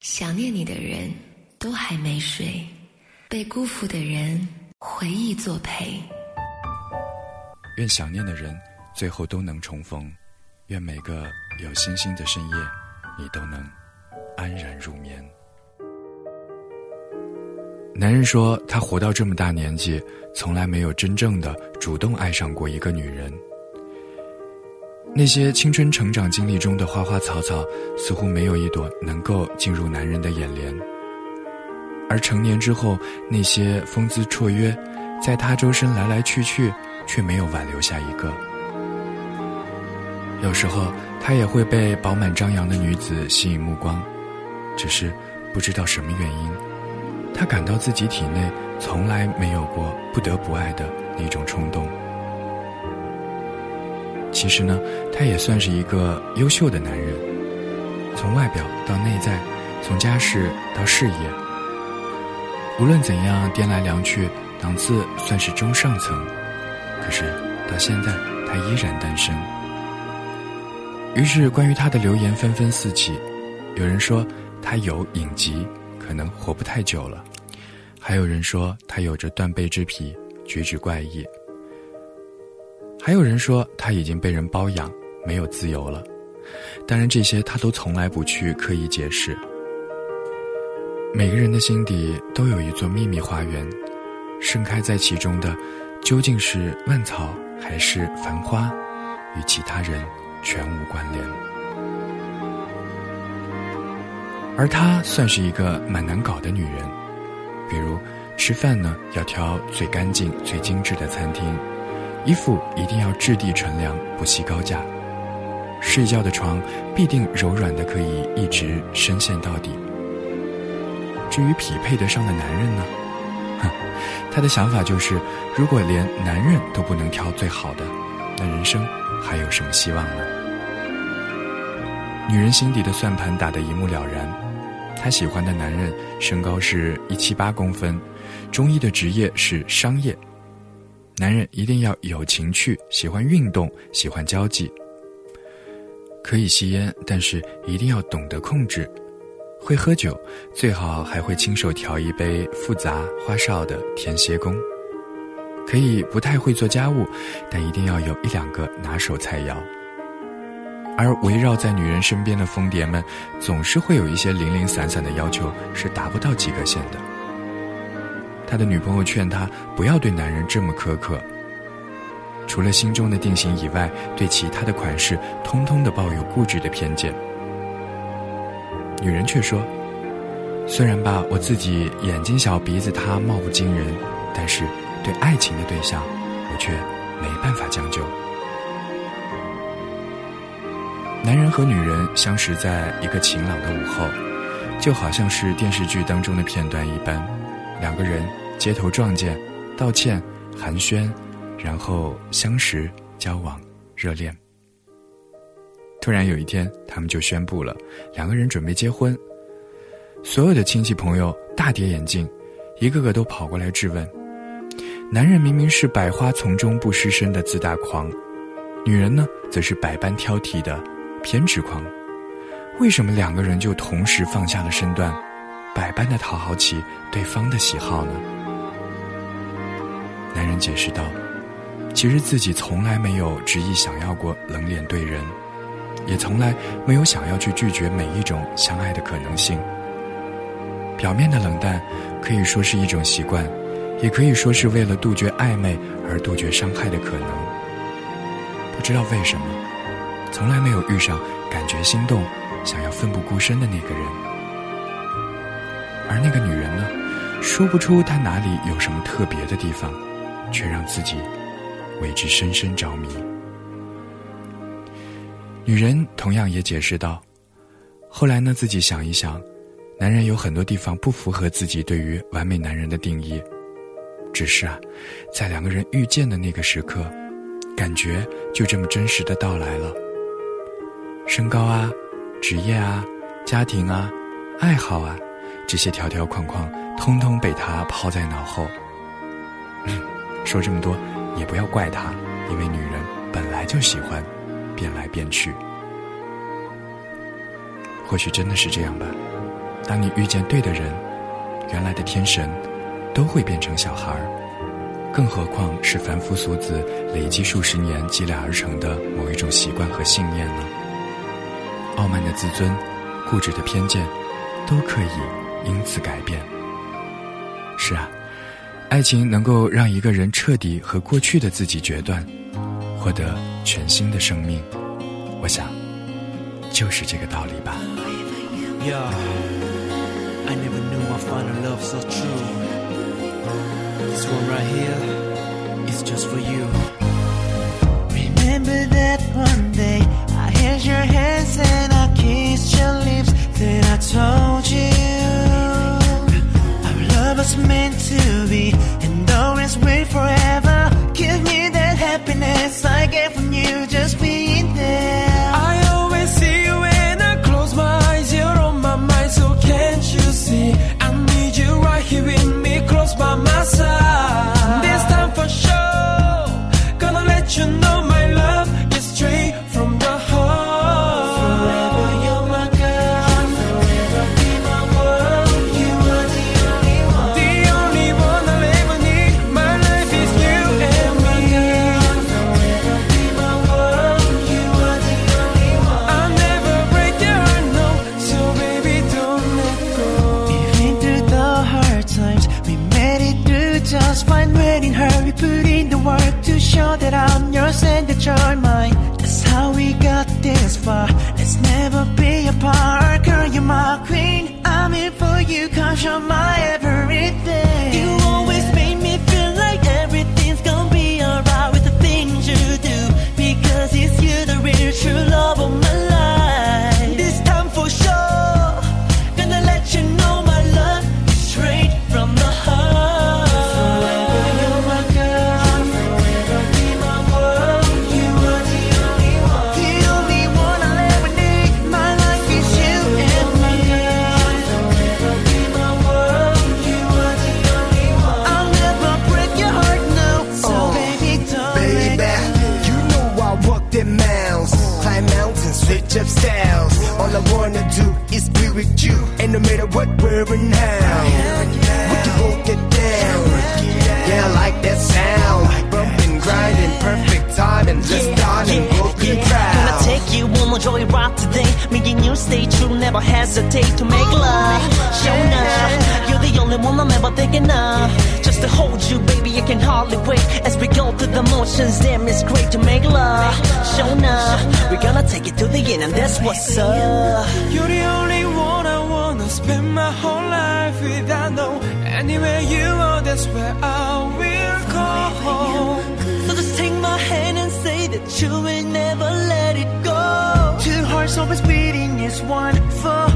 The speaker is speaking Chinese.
想念你的人都还没睡，被辜负的人回忆作陪。愿想念的人最后都能重逢，愿每个有星星的深夜，你都能安然入眠。男人说，他活到这么大年纪，从来没有真正的主动爱上过一个女人。那些青春成长经历中的花花草草，似乎没有一朵能够进入男人的眼帘；而成年之后，那些风姿绰约，在他周身来来去去，却没有挽留下一个。有时候，他也会被饱满张扬的女子吸引目光，只是不知道什么原因，他感到自己体内从来没有过不得不爱的那种冲动。其实呢，他也算是一个优秀的男人，从外表到内在，从家世到事业，无论怎样掂来量去，档次算是中上层。可是到现在，他依然单身。于是，关于他的流言纷纷四起，有人说他有隐疾，可能活不太久了；还有人说他有着断背之癖，举止怪异。还有人说他已经被人包养，没有自由了。当然，这些他都从来不去刻意解释。每个人的心底都有一座秘密花园，盛开在其中的，究竟是万草还是繁花，与其他人全无关联。而她算是一个蛮难搞的女人，比如吃饭呢，要挑最干净、最精致的餐厅。衣服一定要质地纯良，不惜高价；睡觉的床必定柔软的，可以一直深陷到底。至于匹配得上的男人呢？哼，他的想法就是，如果连男人都不能挑最好的，那人生还有什么希望呢？女人心底的算盘打得一目了然，她喜欢的男人身高是一七八公分，中医的职业是商业。男人一定要有情趣，喜欢运动，喜欢交际。可以吸烟，但是一定要懂得控制。会喝酒，最好还会亲手调一杯复杂花哨的甜歇工。可以不太会做家务，但一定要有一两个拿手菜肴。而围绕在女人身边的疯蝶们，总是会有一些零零散散的要求，是达不到及格线的。他的女朋友劝他不要对男人这么苛刻，除了心中的定型以外，对其他的款式通通的抱有固执的偏见。女人却说：“虽然吧，我自己眼睛小鼻子塌，貌不惊人，但是对爱情的对象，我却没办法将就。”男人和女人相识在一个晴朗的午后，就好像是电视剧当中的片段一般，两个人。街头撞见，道歉，寒暄，然后相识、交往、热恋。突然有一天，他们就宣布了，两个人准备结婚。所有的亲戚朋友大跌眼镜，一个个都跑过来质问：男人明明是百花丛中不失身的自大狂，女人呢，则是百般挑剔的偏执狂。为什么两个人就同时放下了身段，百般的讨好起对方的喜好呢？男人解释道：“其实自己从来没有执意想要过冷脸对人，也从来没有想要去拒绝每一种相爱的可能性。表面的冷淡可以说是一种习惯，也可以说是为了杜绝暧昧而杜绝伤害的可能。不知道为什么，从来没有遇上感觉心动、想要奋不顾身的那个人。而那个女人呢，说不出她哪里有什么特别的地方。”却让自己为之深深着迷。女人同样也解释道：“后来呢，自己想一想，男人有很多地方不符合自己对于完美男人的定义。只是啊，在两个人遇见的那个时刻，感觉就这么真实的到来了。身高啊，职业啊，家庭啊，爱好啊，这些条条框框，通通被他抛在脑后。”说这么多，也不要怪他，因为女人本来就喜欢变来变去。或许真的是这样吧。当你遇见对的人，原来的天神都会变成小孩儿，更何况是凡夫俗子累积数十年积累而成的某一种习惯和信念呢？傲慢的自尊、固执的偏见，都可以因此改变。是啊，爱情能够让一个人彻底和过去的自己决断，获得全新的生命。我想，就是这个道理吧。Yeah, I never knew I find a love so true. This one right here is just for you. Remember that one day I held your hands and I kissed your lips. Then I told you was meant to be and always wait forever. Give me that happiness I get from you just being there. I always see you when I close my eyes. You're on my mind, so can't you see? I need you right here with me, close by my side. This time for sure, gonna let you know my upon how, we can both get down. Yeah, like that sound, bumping, grinding, perfect timing, just starting, broken Gonna crowd. take you on a joyride today. Me and you stay true, never hesitate to make love. Show enough, you're the only one I'm ever thinking of. Just to hold you, baby, I can hardly wait. As we go through the motions, damn, it's great to make love. Show enough, we're gonna take it to the end, and that's what's up. You're the only spend my whole life with. I know anywhere you are, that's where I will go. So just take my hand and say that you will never let it go. Two hearts always beating is one for